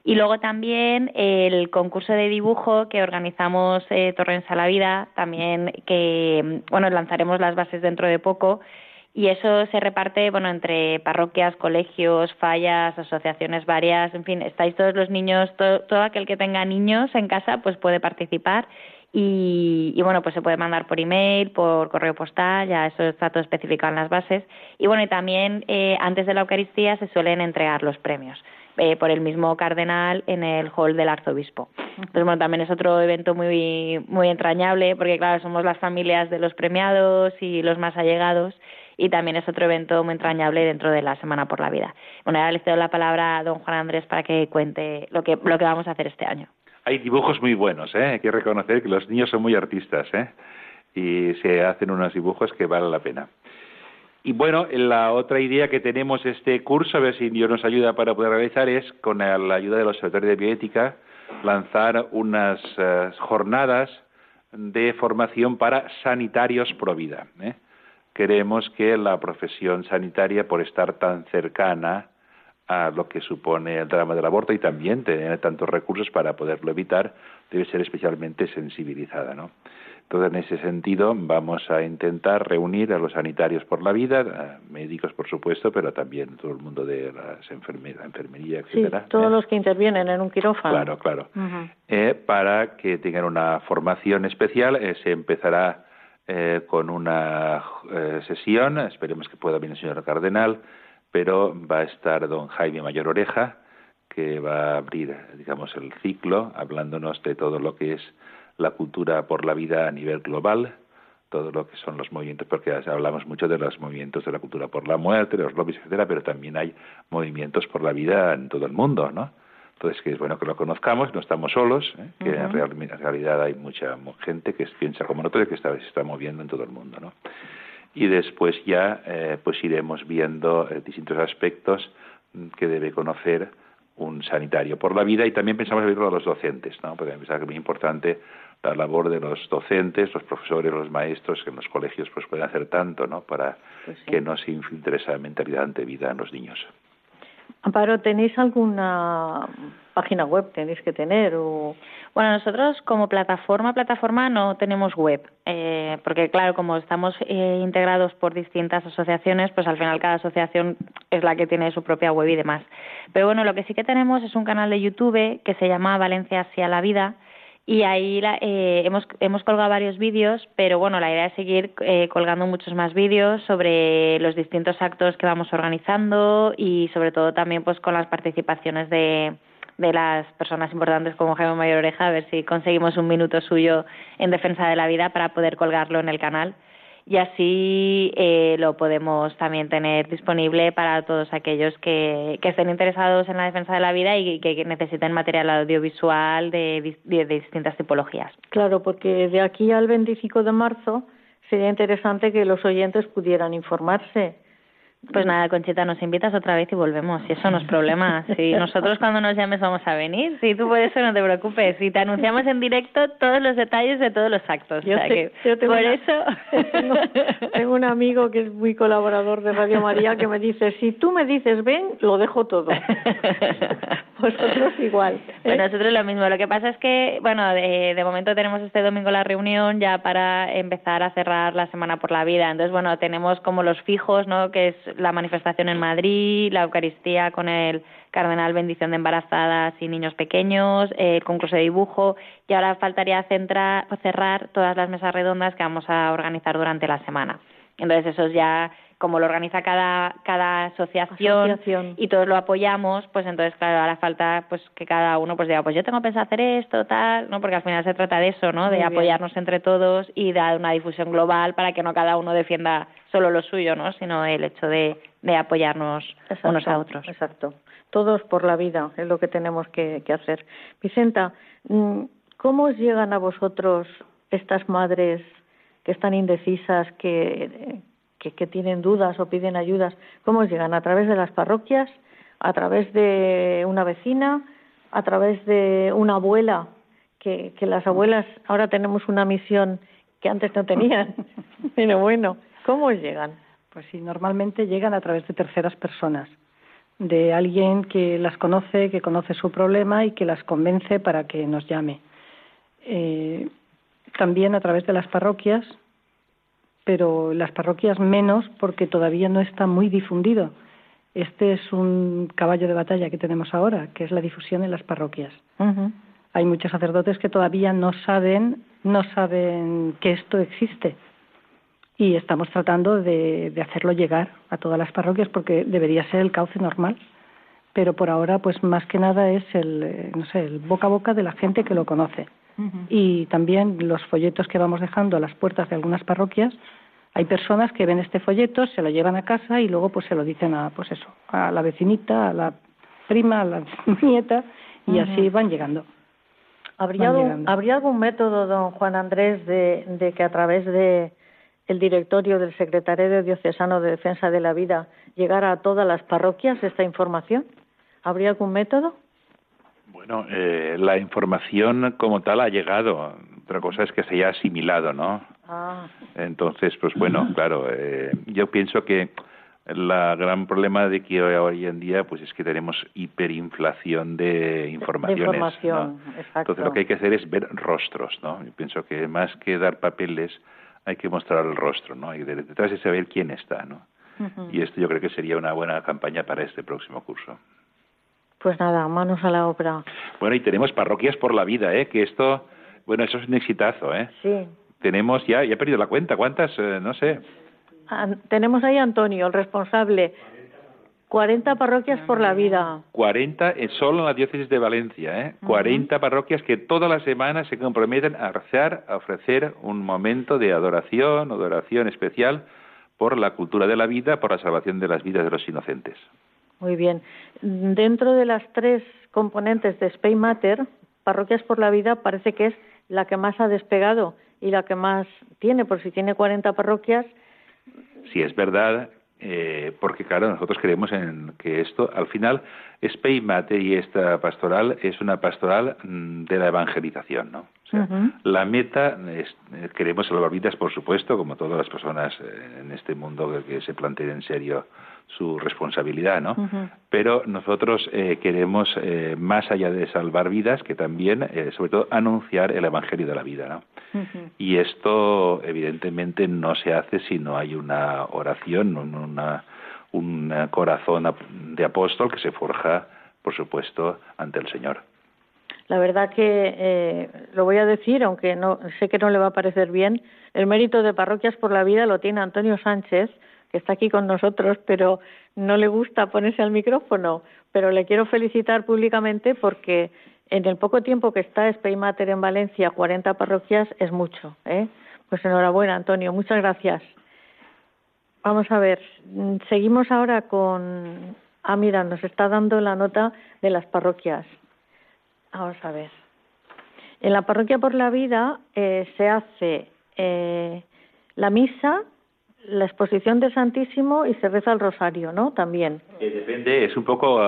Speaker 3: Y luego también el concurso de dibujo que organizamos eh, Torrens la Vida, también que, bueno, lanzaremos las bases dentro de poco. Y eso se reparte bueno entre parroquias, colegios, fallas, asociaciones varias, en fin, estáis todos los niños, todo, aquel que tenga niños en casa pues puede participar y, bueno, pues se puede mandar por email, por correo postal, ya eso está todo especificado en las bases. Y bueno, y también eh, antes de la Eucaristía se suelen entregar los premios. Eh, por el mismo cardenal en el hall del arzobispo. Entonces, bueno, también es otro evento muy, muy entrañable porque, claro, somos las familias de los premiados y los más allegados y también es otro evento muy entrañable dentro de la Semana por la Vida. Bueno, ahora le cedo la palabra a don Juan Andrés para que cuente lo que, lo que vamos a hacer este año.
Speaker 2: Hay dibujos muy buenos, ¿eh? hay que reconocer que los niños son muy artistas ¿eh? y se hacen unos dibujos que valen la pena. Y bueno, la otra idea que tenemos este curso, a ver si Dios nos ayuda para poder realizar, es con la ayuda de los Observatorio de bioética lanzar unas eh, jornadas de formación para sanitarios pro vida. ¿eh? Creemos que la profesión sanitaria, por estar tan cercana a lo que supone el drama del aborto y también tener tantos recursos para poderlo evitar, debe ser especialmente sensibilizada. ¿no? Entonces, en ese sentido, vamos a intentar reunir a los sanitarios por la vida, médicos, por supuesto, pero también todo el mundo de las enfermeras, enfermería, etcétera.
Speaker 1: Sí, todos ¿eh? los que intervienen en un quirófano.
Speaker 2: Claro, claro. Eh, para que tengan una formación especial, eh, se empezará eh, con una sesión, esperemos que pueda venir el señor cardenal, pero va a estar don Jaime Mayor Oreja, que va a abrir, digamos, el ciclo, hablándonos de todo lo que es la cultura por la vida a nivel global, todo lo que son los movimientos, porque hablamos mucho de los movimientos de la cultura por la muerte, los lobbies, etcétera, pero también hay movimientos por la vida en todo el mundo, ¿no? Entonces, que es bueno que lo conozcamos, no estamos solos, ¿eh? que en, realidad hay mucha gente que piensa como nosotros y que está, se está moviendo en todo el mundo, ¿no? Y después ya, eh, pues iremos viendo eh, distintos aspectos que debe conocer un sanitario por la vida y también pensamos abrirlo a los docentes, ¿no? Porque me que es muy importante la labor de los docentes, los profesores, los maestros, que en los colegios pues pueden hacer tanto, ¿no? Para pues que no se infiltre esa mentalidad ante vida en los niños.
Speaker 1: Amparo, ¿tenéis alguna página web? ¿Tenéis que tener? O...
Speaker 3: Bueno, nosotros como plataforma, plataforma no tenemos web, eh, porque claro, como estamos eh, integrados por distintas asociaciones, pues al final cada asociación es la que tiene su propia web y demás. Pero bueno, lo que sí que tenemos es un canal de YouTube que se llama Valencia hacia la vida, y ahí eh, hemos, hemos colgado varios vídeos, pero bueno, la idea es seguir eh, colgando muchos más vídeos sobre los distintos actos que vamos organizando y sobre todo también pues con las participaciones de, de las personas importantes como Jaime Mayor Oreja, a ver si conseguimos un minuto suyo en defensa de la vida para poder colgarlo en el canal y así eh, lo podemos también tener disponible para todos aquellos que, estén interesados en la defensa de la vida y que, necesiten material audiovisual de, de, distintas tipologías.
Speaker 1: Claro, porque de aquí al 25 de marzo sería interesante que los oyentes pudieran informarse
Speaker 3: pues nada, Conchita, nos invitas otra vez y volvemos, y eso no es problema. Si nosotros cuando nos llames vamos a venir, si tú eso no te preocupes. Si te anunciamos en directo todos los detalles de todos los actos. Yo, tengo por eso...
Speaker 1: Tengo, un amigo que es muy colaborador de Radio María que me dice, si tú me dices ven, lo dejo todo. Vosotros igual. ¿eh?
Speaker 3: Pues nosotros lo mismo. Lo que pasa es que, bueno, de, de momento tenemos este domingo la reunión ya para empezar a cerrar la Semana por la Vida. Entonces, bueno, tenemos como los fijos, ¿no? Que es la manifestación en Madrid, la Eucaristía con el Cardenal Bendición de Embarazadas y Niños Pequeños, el concurso de dibujo y ahora faltaría centrar, cerrar todas las mesas redondas que vamos a organizar durante la semana. Entonces eso ya como lo organiza cada, cada asociación, y todos lo apoyamos, pues entonces, claro, ahora falta pues que cada uno pues diga, pues yo tengo pensado hacer esto, tal, ¿no? Porque al final se trata de eso, ¿no? de apoyarnos entre todos y dar una difusión global para que no cada uno defienda solo lo suyo, ¿no? Sino el hecho de, de apoyarnos unos a otros.
Speaker 1: Exacto. Todos por la vida es lo que tenemos que, que hacer. Vicenta, mm, ¿cómo os llegan a vosotros estas madres que están indecisas, que, que, tienen dudas o piden ayudas, ¿cómo llegan? ¿A través de las parroquias? ¿A través de una vecina? ¿A través de una abuela? Que, que las abuelas ahora tenemos una misión que antes no tenían. Pero bueno, ¿cómo llegan?
Speaker 5: Pues sí, normalmente llegan a través de terceras personas, de alguien que las conoce, que conoce su problema y que las convence para que nos llame. Eh, también a través de las parroquias, pero las parroquias menos porque todavía no está muy difundido. Este es un caballo de batalla que tenemos ahora, que es la difusión en las parroquias. Hay muchos sacerdotes que todavía no saben, no saben que esto existe y estamos tratando de, de hacerlo llegar a todas las parroquias porque debería ser el cauce normal pero por ahora pues más que nada es el eh, no sé el boca a boca de la gente que lo conoce y también los folletos que vamos dejando a las puertas de algunas parroquias hay personas que ven este folleto se lo llevan a casa y luego pues se lo dicen a pues eso a la vecinita a la prima a la nieta y así van llegando
Speaker 1: ¿Habría, algún, ¿Habría algún método, don Juan Andrés, de, de que a través de el directorio del Secretariado Diocesano de Defensa de la Vida llegara a todas las parroquias esta información? ¿Habría algún método?
Speaker 2: Bueno, eh, la información como tal ha llegado. Otra cosa es que se haya asimilado, ¿no? Ah. Entonces, pues bueno, claro, eh, yo pienso que el gran problema de que hoy en día pues es que tenemos hiperinflación de informaciones.
Speaker 1: información,
Speaker 2: Entonces lo que hay que hacer es ver rostros, ¿no? Yo pienso que más que dar papeles hay que mostrar el rostro, ¿no? Y detrás de saber quién está, ¿no? Y esto yo creo que sería una buena campaña para este próximo curso.
Speaker 1: Pues nada, manos a la obra.
Speaker 2: Bueno, y tenemos parroquias por la vida, ¿eh? Que esto, bueno, eso es un exitazo, ¿eh?
Speaker 1: Sí.
Speaker 2: Tenemos ya, ya he perdido la cuenta, ¿cuántas? Eh, no sé.
Speaker 1: tenemos ahí a Antonio, el responsable. 40 parroquias por la vida.
Speaker 2: 40 solo en la diócesis de Valencia, ¿eh? 40 parroquias que toda la semana se comprometen a rezar, a ofrecer un momento de adoración, adoración especial por la cultura de la vida, por la salvación de las vidas de los inocentes.
Speaker 1: Muy bien. Dentro de las tres componentes de Spain Matter, Parroquias por la Vida parece que es la que más ha despegado y la que más tiene, por si tiene 40 parroquias.
Speaker 2: Sí, es verdad, eh, porque claro, nosotros creemos en que esto, al final, Spain Matter y esta pastoral es una pastoral mm, de la evangelización, ¿no? O sea, La meta, es, eh, queremos salvar vidas, por supuesto, como todas las personas eh, en este mundo que se planteen en serio su responsabilidad, ¿no? Pero nosotros eh, queremos, eh, más allá de salvar vidas, que también, eh, sobre todo, anunciar el Evangelio de la vida, ¿no? Y esto, evidentemente, no se hace si no hay una oración, una, un corazón de apóstol que se forja, por supuesto, ante el Señor.
Speaker 1: La verdad que lo voy a decir, aunque no sé que no le va a parecer bien, el mérito de Parroquias por la Vida lo tiene Antonio Sánchez, que está aquí con nosotros, pero no le gusta ponerse al micrófono, pero le quiero felicitar públicamente porque en el poco tiempo que está Spaymater en Valencia, 40 parroquias, es mucho. ¿eh? Pues enhorabuena, Antonio, muchas gracias. Vamos a ver, seguimos ahora con. Ah, mira, nos está dando la nota de las parroquias. Vamos a ver. En la parroquia por la vida eh, se hace eh, la misa la exposición de Santísimo y se reza el rosario, ¿no? También.
Speaker 2: Eh, depende, es un poco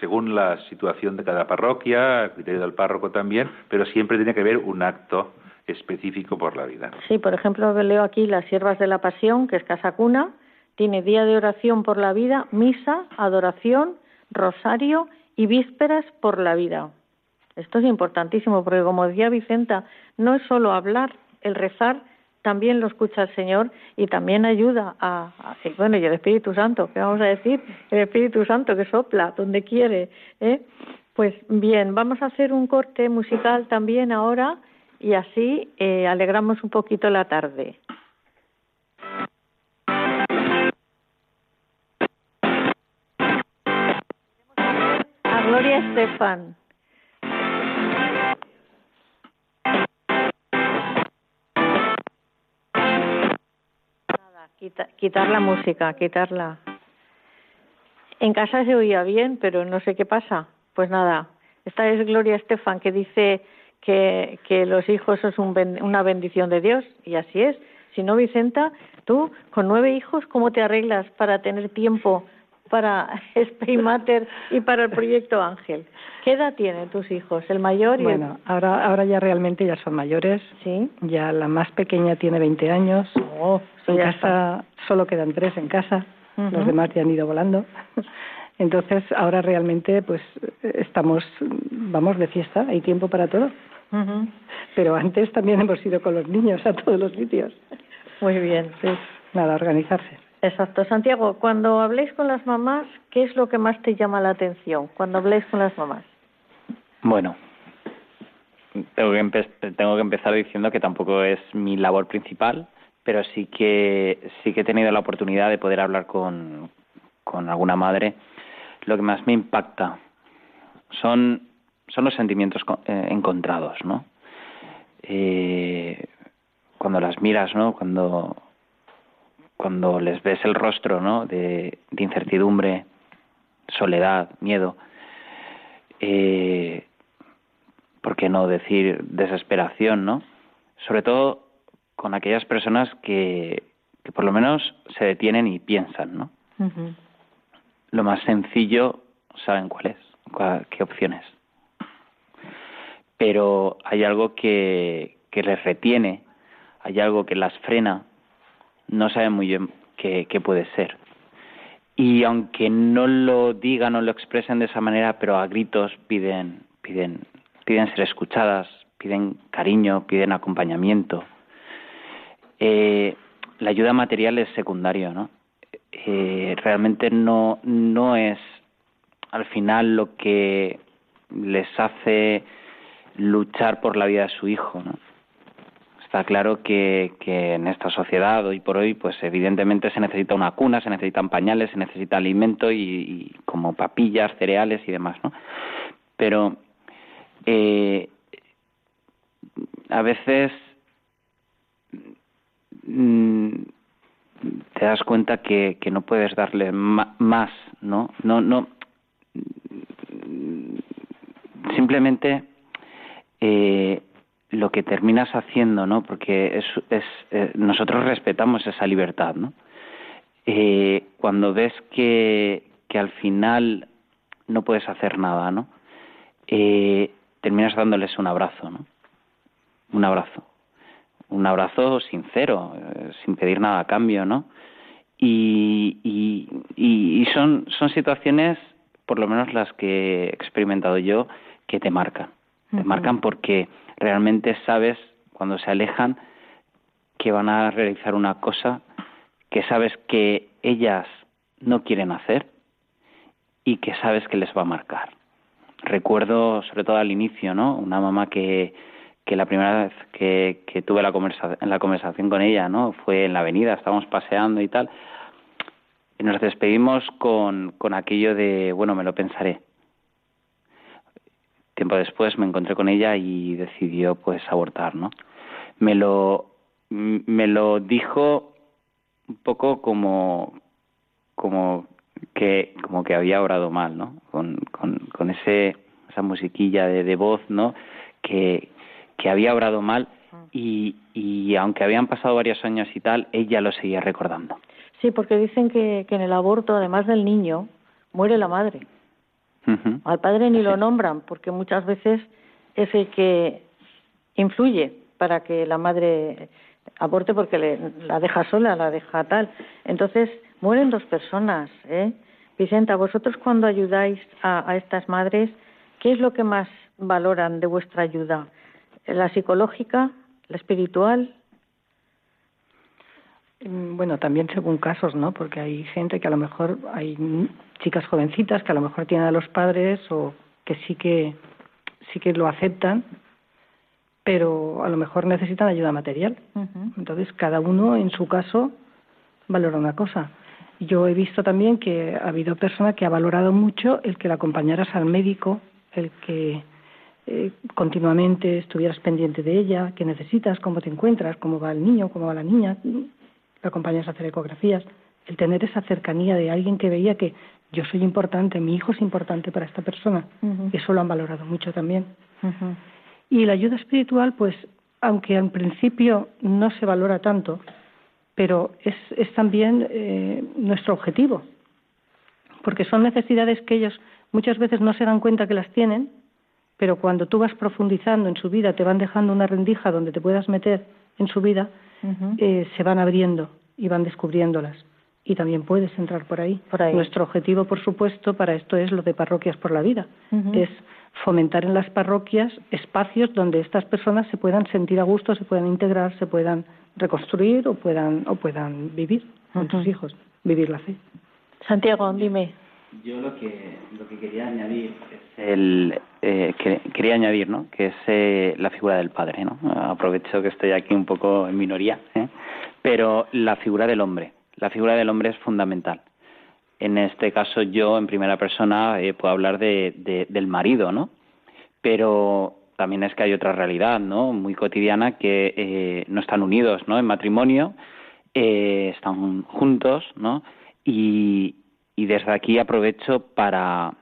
Speaker 2: según la situación de cada parroquia, el criterio del párroco también, pero siempre tiene que haber un acto específico por la vida.
Speaker 1: Sí, por ejemplo, leo aquí las siervas de la pasión, que es Casa Cuna, tiene día de oración por la vida, misa, adoración, rosario y vísperas por la vida. Esto es importantísimo porque, como decía Vicenta, no es solo hablar, el rezar también lo escucha el Señor y también ayuda a, bueno, y el Espíritu Santo, ¿qué vamos a decir? El Espíritu Santo que sopla donde quiere, ¿eh? Pues bien, vamos a hacer un corte musical también ahora y así eh, alegramos un poquito la tarde. A Gloria Estefan. Quitar la música, quitarla. En casa se oía bien, pero no sé qué pasa. Pues nada, esta es Gloria Estefan que dice que, los hijos son una bendición de Dios, y así es. Si no, Vicenta, tú con nueve hijos, ¿cómo te arreglas para tener tiempo para Spain Matter y para el proyecto Ángel? ¿Qué edad tienen tus hijos? El mayor y
Speaker 5: bueno, ahora ahora ya realmente ya son mayores.
Speaker 1: Sí.
Speaker 5: Ya la más pequeña tiene 20 años.
Speaker 1: Oh,
Speaker 5: en casa solo quedan tres en casa. Los demás ya han ido volando. Entonces ahora realmente pues estamos vamos de fiesta. Hay tiempo para todo. Pero antes también hemos ido con los niños a todos los sitios.
Speaker 1: Muy bien, pues
Speaker 5: nada, organizarse.
Speaker 1: Exacto. Santiago, cuando habléis con las mamás, ¿qué es lo que más te llama la atención cuando habléis con las mamás?
Speaker 4: Bueno, tengo que, tengo que empezar diciendo que tampoco es mi labor principal, pero sí que sí que he tenido la oportunidad de poder hablar con, con alguna madre. Lo que más me impacta son son los sentimientos eh, encontrados, ¿no? Eh, cuando las miras, ¿no? Cuando cuando les ves el rostro, ¿no? De, incertidumbre, soledad, miedo. Eh, ¿Por qué no decir desesperación, no? Sobre todo con aquellas personas que, que por lo menos se detienen y piensan, ¿no? Lo más sencillo saben cuál es, qué opciones pero hay algo que, que les retiene, hay algo que las frena, no saben muy bien qué, puede ser. Y aunque no lo digan o lo expresen de esa manera, pero a gritos piden, piden, piden ser escuchadas, piden cariño, piden acompañamiento. Eh, la ayuda material es secundario, ¿no? Eh, realmente no, no es al final lo que les hace luchar por la vida de su hijo, ¿no? Está claro que, que en esta sociedad hoy por hoy, pues evidentemente se necesita una cuna, se necesitan pañales, se necesita alimento y, como papillas, cereales y demás, ¿no? Pero eh, a veces mm, te das cuenta que, que no puedes darle más, ¿no? No, no. Simplemente eh, lo que terminas haciendo, ¿no? Porque es, es eh, nosotros respetamos esa libertad, ¿no? Eh, cuando ves que, al final no puedes hacer nada, ¿no? Eh, terminas dándoles un abrazo, ¿no? Un abrazo. Un abrazo sincero, eh, sin pedir nada a cambio, ¿no? Y, y, y, son, son situaciones, por lo menos las que he experimentado yo, que te marcan te marcan porque realmente sabes cuando se alejan que van a realizar una cosa que sabes que ellas no quieren hacer y que sabes que les va a marcar. Recuerdo, sobre todo al inicio, ¿no? Una mamá que, que la primera vez que, que tuve la, conversa, la conversación con ella, ¿no? Fue en la avenida, estábamos paseando y tal. Y nos despedimos con, con aquello de, bueno, me lo pensaré tiempo después me encontré con ella y decidió pues abortar, ¿no? Me lo me lo dijo un poco como como que como que había orado mal, ¿no? Con, con, con ese esa musiquilla de, de voz, ¿no? Que, que había orado mal y, y aunque habían pasado varios años y tal, ella lo seguía recordando.
Speaker 1: Sí, porque dicen que, que en el aborto, además del niño, muere la madre. Al padre ni lo nombran porque muchas veces es el que influye para que la madre aborte porque le, la deja sola, la deja tal. Entonces mueren dos personas. ¿eh? Vicenta, vosotros cuando ayudáis a, a estas madres, ¿qué es lo que más valoran de vuestra ayuda? ¿La psicológica? ¿La espiritual?
Speaker 5: Mm, bueno, también según casos, ¿no? Porque hay gente que a lo mejor, hay chicas jovencitas que a lo mejor tienen a los padres o que sí que sí que lo aceptan, pero a lo mejor necesitan ayuda material. Entonces, cada uno en su caso valora una cosa. Yo he visto también que ha habido personas que ha valorado mucho el que la acompañaras al médico, el que eh, continuamente estuvieras pendiente de ella, qué necesitas, cómo te encuentras, cómo va el niño, cómo va la niña, la acompañas a hacer ecografías, el tener esa cercanía de alguien que veía que yo soy importante, mi hijo es importante para esta persona, eso lo han valorado mucho también. Y la ayuda espiritual, pues, aunque en principio no se valora tanto, pero es, es también eh, nuestro objetivo, porque son necesidades que ellos muchas veces no se dan cuenta que las tienen, pero cuando tú vas profundizando en su vida, te van dejando una rendija donde te puedas meter en su vida, eh, se van abriendo y van descubriéndolas. Y también puedes entrar por ahí. Nuestro objetivo, por supuesto, para esto es lo de parroquias por la vida. Es fomentar en las parroquias espacios donde estas personas se puedan sentir a gusto, se puedan integrar, se puedan reconstruir o puedan o puedan vivir con sus hijos, vivir la fe.
Speaker 1: Santiago, dime.
Speaker 4: Yo lo que lo que quería añadir es el eh, que, quería añadir, ¿no? Que es eh, la figura del padre, ¿no? Aprovecho que estoy aquí un poco en minoría, ¿eh? pero la figura del hombre, la figura del hombre es fundamental. En este caso yo en primera persona eh, puedo hablar de, del marido, ¿no? Pero también es que hay otra realidad, ¿no? Muy cotidiana que no están unidos, ¿no? En matrimonio, están juntos, ¿no? Y, y desde aquí aprovecho para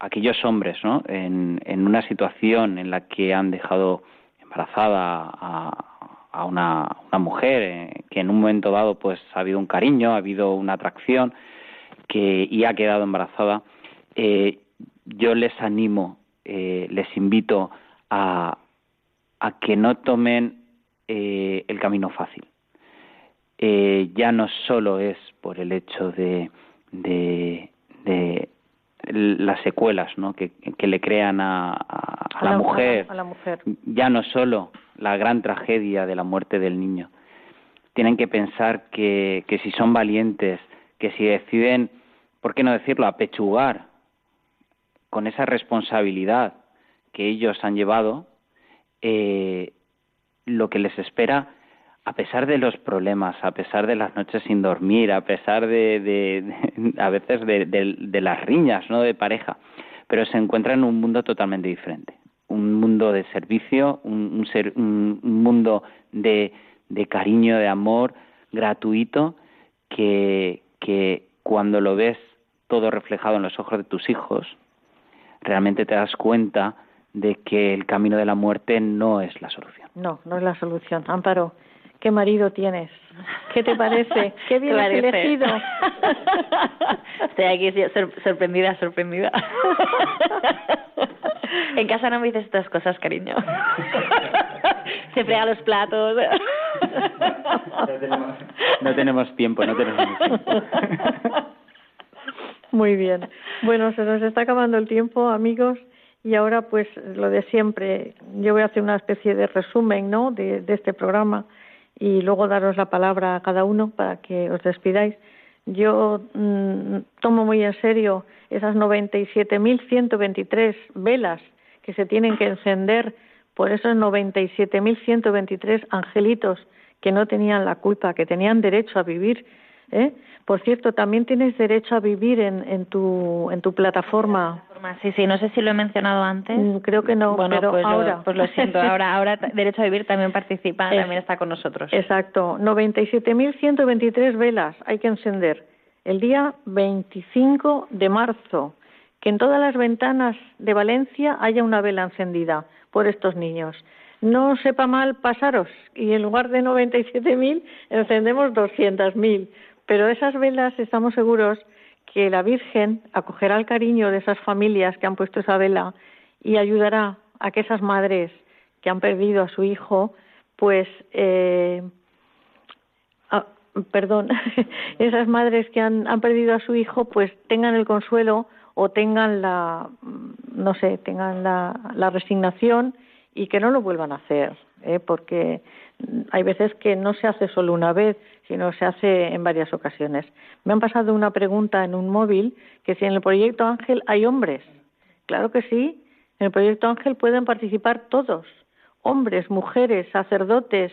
Speaker 4: aquellos hombres, ¿no? En, una situación en la que han dejado embarazada a, a una, mujer eh, que en un momento dado pues ha habido un cariño, ha habido una atracción que y ha quedado embarazada, eh, yo les animo, eh, les invito a, a que no tomen eh, el camino fácil. Ya no solo es por el hecho de, de, de las secuelas ¿no? que, que le crean a, a, a, la, mujer,
Speaker 1: a la mujer,
Speaker 4: ya no solo la gran tragedia de la muerte del niño. Tienen que pensar que, que si son valientes, que si deciden, ¿por qué no decirlo?, apechugar con esa responsabilidad que ellos han llevado, eh, lo que les espera, a pesar de los problemas, a pesar de las noches sin dormir, a pesar de, a veces de, las riñas, ¿no?, de pareja, pero se encuentra en un mundo totalmente diferente un mundo de servicio, un, un, ser, un, un mundo de, de, cariño, de amor gratuito, que, que cuando lo ves todo reflejado en los ojos de tus hijos, realmente te das cuenta de que el camino de la muerte no es la solución.
Speaker 1: No, no es la solución. Amparo, ¿qué marido tienes? ¿Qué te parece? ¿Qué bien has elegido?
Speaker 3: Estoy aquí sorprendida, sorprendida. En casa no me dices estas cosas, cariño. Se frega los platos.
Speaker 4: No tenemos, no tenemos tiempo, no tenemos tiempo.
Speaker 1: Muy bien. Bueno, se nos está acabando el tiempo, amigos, y ahora pues lo de siempre. Yo voy a hacer una especie de resumen, ¿no? De, de este programa y luego daros la palabra a cada uno para que os despidáis. Yo mmm, tomo muy en serio esas 97.123 velas que se tienen que encender por esos 97.123 angelitos que no tenían la culpa, que tenían derecho a vivir. ¿Eh? Por cierto, también tienes derecho a vivir en, en, tu, en tu plataforma.
Speaker 3: Sí, sí, no sé si lo he mencionado antes.
Speaker 1: Mm, creo que no,
Speaker 3: bueno,
Speaker 1: pero
Speaker 3: pues
Speaker 1: ahora.
Speaker 3: Lo, pues lo siento, ahora, ahora Derecho a Vivir también participa, es, también está con nosotros.
Speaker 1: Exacto, 97.123 velas hay que encender el día 25 de marzo que en todas las ventanas de Valencia haya una vela encendida por estos niños. No sepa mal pasaros y en lugar de 97.000 encendemos 200.000. Pero esas velas estamos seguros que la Virgen acogerá el cariño de esas familias que han puesto esa vela y ayudará a que esas madres que han perdido a su hijo, pues, eh, perdón, esas madres que han, perdido a su hijo, pues tengan el consuelo o tengan la, no sé, tengan la, resignación y que no lo vuelvan a hacer, ¿eh? porque hay veces que no se hace solo una vez, sino se hace en varias ocasiones. Me han pasado una pregunta en un móvil que si en el proyecto Ángel hay hombres. Claro que sí, en el proyecto Ángel pueden participar todos, hombres, mujeres, sacerdotes,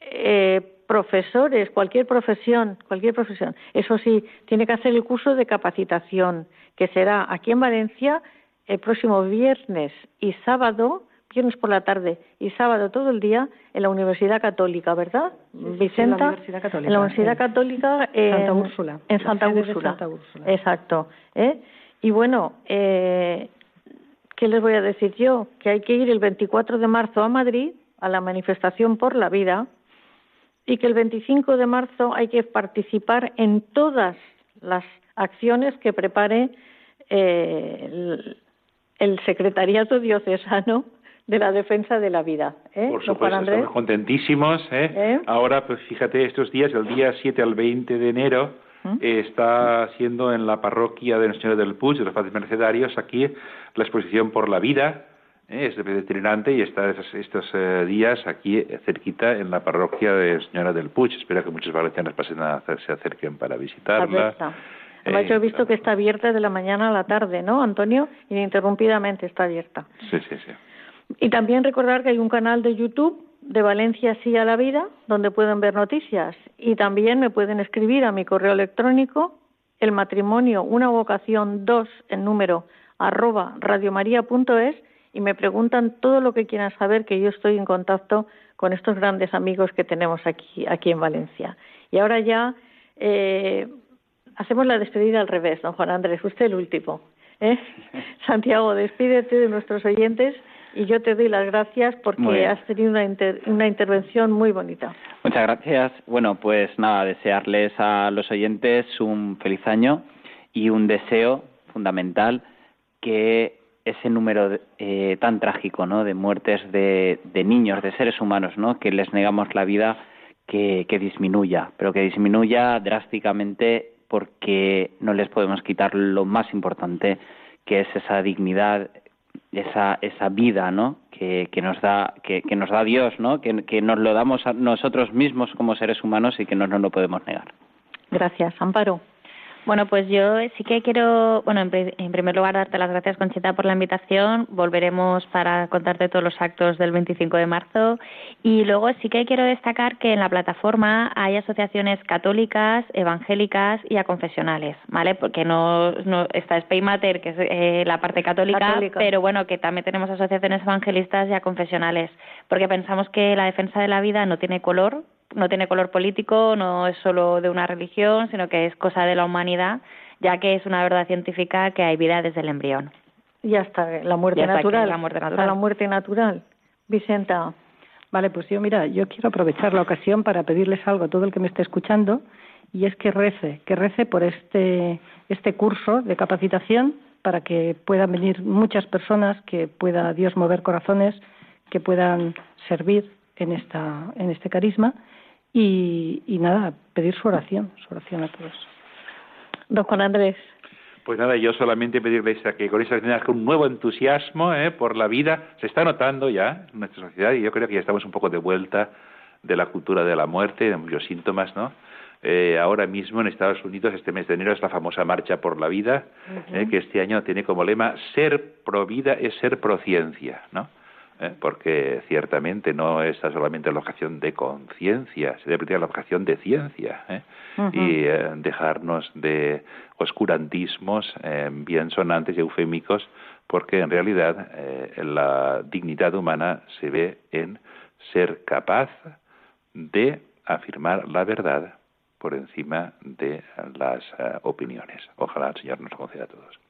Speaker 1: eh, profesores, cualquier profesión, cualquier profesión. Eso sí, tiene que hacer el curso de capacitación, que será aquí en Valencia el próximo viernes y sábado, viernes por la tarde y sábado todo el día en la Universidad Católica, ¿verdad,
Speaker 5: sí,
Speaker 1: Vicenta?
Speaker 5: En la Universidad Católica.
Speaker 1: En la Universidad Católica
Speaker 5: en Santa Úrsula.
Speaker 1: En Santa Úrsula.
Speaker 5: Santa Úrsula.
Speaker 1: Exacto. ¿eh? Y bueno, eh, ¿qué les voy a decir yo? Que hay que ir el 24 de marzo a Madrid a la manifestación por la vida y que el 25 de marzo hay que participar en todas las acciones que prepare eh, el, el, secretariato diocesano de la defensa de la vida. ¿eh?
Speaker 2: Por supuesto, estamos contentísimos. ¿eh?
Speaker 1: ¿Eh?
Speaker 2: Ahora, pues fíjate, estos días, del día 7 al 20 de enero,
Speaker 1: ¿Mm?
Speaker 2: está siendo en la parroquia de Nuestra Señora del Puig, de los Padres Mercedarios, aquí, la exposición por la vida, ¿eh? es itinerante y está estos eh, días aquí cerquita en la parroquia de Señora del Puig. Espero que muchos valencianos pasen a, se acerquen para visitarla.
Speaker 1: Además, yo he visto que está abierta de la mañana a la tarde, ¿no, Antonio? Ininterrumpidamente está abierta.
Speaker 2: Sí, sí, sí.
Speaker 1: Y también recordar que hay un canal de YouTube de Valencia Sí a la Vida, donde pueden ver noticias. Y también me pueden escribir a mi correo electrónico, el matrimonio, una vocación 2, en número, arroba radiomaria.es, y me preguntan todo lo que quieran saber, que yo estoy en contacto con estos grandes amigos que tenemos aquí, aquí en Valencia. Y ahora ya eh, hacemos la despedida al revés, don Juan Andrés, usted el último. ¿eh? Santiago, despídete de nuestros oyentes y yo te doy las gracias porque has tenido una, una intervención muy bonita.
Speaker 4: Muchas gracias. Bueno, pues nada, desearles a los oyentes un feliz año y un deseo fundamental que ese número eh, tan trágico ¿no? de muertes de, de, niños, de seres humanos, ¿no? que les negamos la vida, que, que disminuya, pero que disminuya drásticamente porque no les podemos quitar lo más importante, que es esa dignidad, esa, esa vida, ¿no? Que, que nos da, que, que, nos da Dios, ¿no? Que, que nos lo damos a nosotros mismos como seres humanos y que no lo podemos negar.
Speaker 1: Gracias, Amparo.
Speaker 3: Bueno, pues yo sí que quiero, bueno, en, primer lugar darte las gracias, Conchita, por la invitación. Volveremos para contarte todos los actos del 25 de marzo. Y luego sí que quiero destacar que en la plataforma hay asociaciones católicas, evangélicas y aconfesionales, ¿vale? Porque no, no está Spaymater, que es eh, la parte católica, pero bueno, que también tenemos asociaciones evangelistas y aconfesionales, porque pensamos que la defensa de la vida no tiene color, no tiene color político, no es solo de una religión, sino que es cosa de la humanidad, ya que es una verdad científica que hay vida desde el embrión.
Speaker 1: Ya está, la muerte natural. La muerte natural. la muerte natural. Vicenta.
Speaker 5: Vale, pues yo, mira, yo quiero aprovechar la ocasión para pedirles algo a todo el que me esté escuchando, y es que rece, que rece por este, este curso de capacitación para que puedan venir muchas personas, que pueda Dios mover corazones, que puedan servir en, esta, en este carisma y, y nada, pedir su oración, su oración a todos.
Speaker 1: Don Juan Andrés.
Speaker 2: Pues nada, yo solamente pedirles a que con esa con un nuevo entusiasmo ¿eh? por la vida, se está notando ya en nuestra sociedad y yo creo que ya estamos un poco de vuelta de la cultura de la muerte, de muchos síntomas, ¿no? Eh, ahora mismo en Estados Unidos, este mes de enero, es la famosa Marcha por la Vida, eh, que este año tiene como lema ser pro vida es ser pro ciencia, ¿no? ¿Eh? porque ciertamente no es solamente la vocación de conciencia, se debe tener la vocación de ciencia ¿eh? y eh, dejarnos de oscurantismos bien sonantes y eufémicos, porque en realidad la dignidad humana se ve en ser capaz de afirmar la verdad por encima de las opiniones. Ojalá el Señor nos conceda a todos.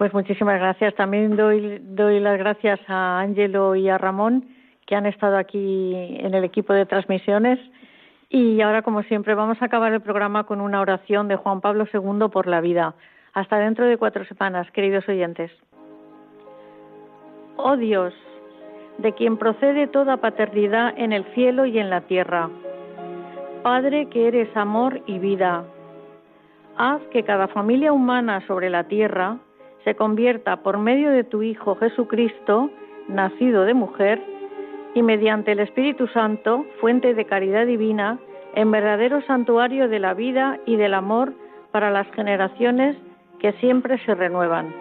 Speaker 1: Pues muchísimas gracias. También doy, doy las gracias a Ángelo y a Ramón, que han estado aquí en el equipo de transmisiones. Y ahora, como siempre, vamos a acabar el programa con una oración de Juan Pablo II por la vida. Hasta dentro de cuatro semanas, queridos oyentes. Oh Dios, de quien procede toda paternidad en el cielo y en la tierra. Padre que eres amor y vida, haz que cada familia humana sobre la tierra se convierta por medio de tu Hijo Jesucristo, nacido de mujer, y mediante el Espíritu Santo, fuente de caridad divina, en verdadero santuario de la vida y del amor para las generaciones que siempre se renuevan.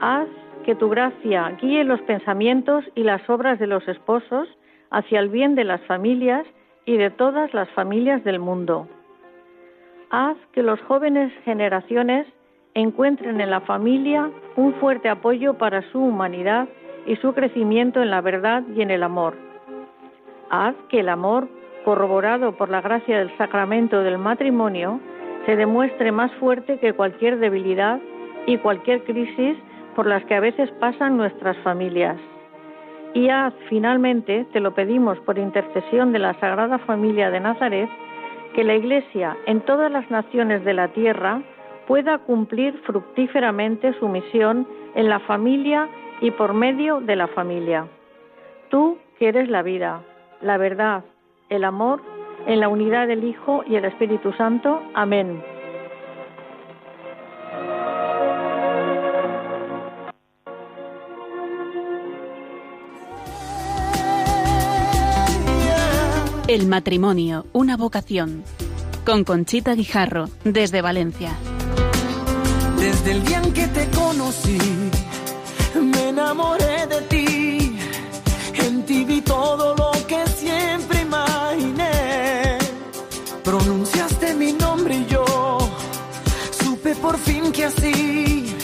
Speaker 1: Haz que tu gracia guíe los pensamientos y las obras de los esposos hacia el bien de las familias y de todas las familias del mundo. Haz que los jóvenes generaciones encuentren en la familia un fuerte apoyo para su humanidad y su crecimiento en la verdad y en el amor. Haz que el amor, corroborado por la gracia del sacramento del matrimonio, se demuestre más fuerte que cualquier debilidad y cualquier crisis por las que a veces pasan nuestras familias. Y haz finalmente, te lo pedimos por intercesión de la Sagrada Familia de Nazaret, que la Iglesia en todas las naciones de la tierra pueda cumplir fructíferamente su misión en la familia y por medio de la familia. Tú que eres la vida, la verdad, el amor, en la unidad del Hijo y el Espíritu Santo. Amén.
Speaker 6: El matrimonio, una vocación. Con Conchita Guijarro, desde Valencia.
Speaker 7: Desde el día en que te conocí, me enamoré de ti. En ti vi todo lo que siempre imaginé. Pronunciaste mi nombre y yo supe por fin que así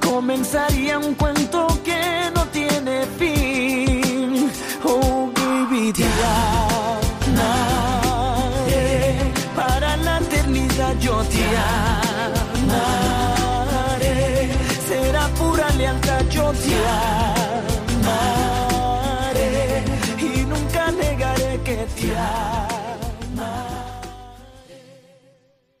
Speaker 7: comenzaría un cuento que no tiene fin. Oh, baby, te. Para la eternidad yo te amaré.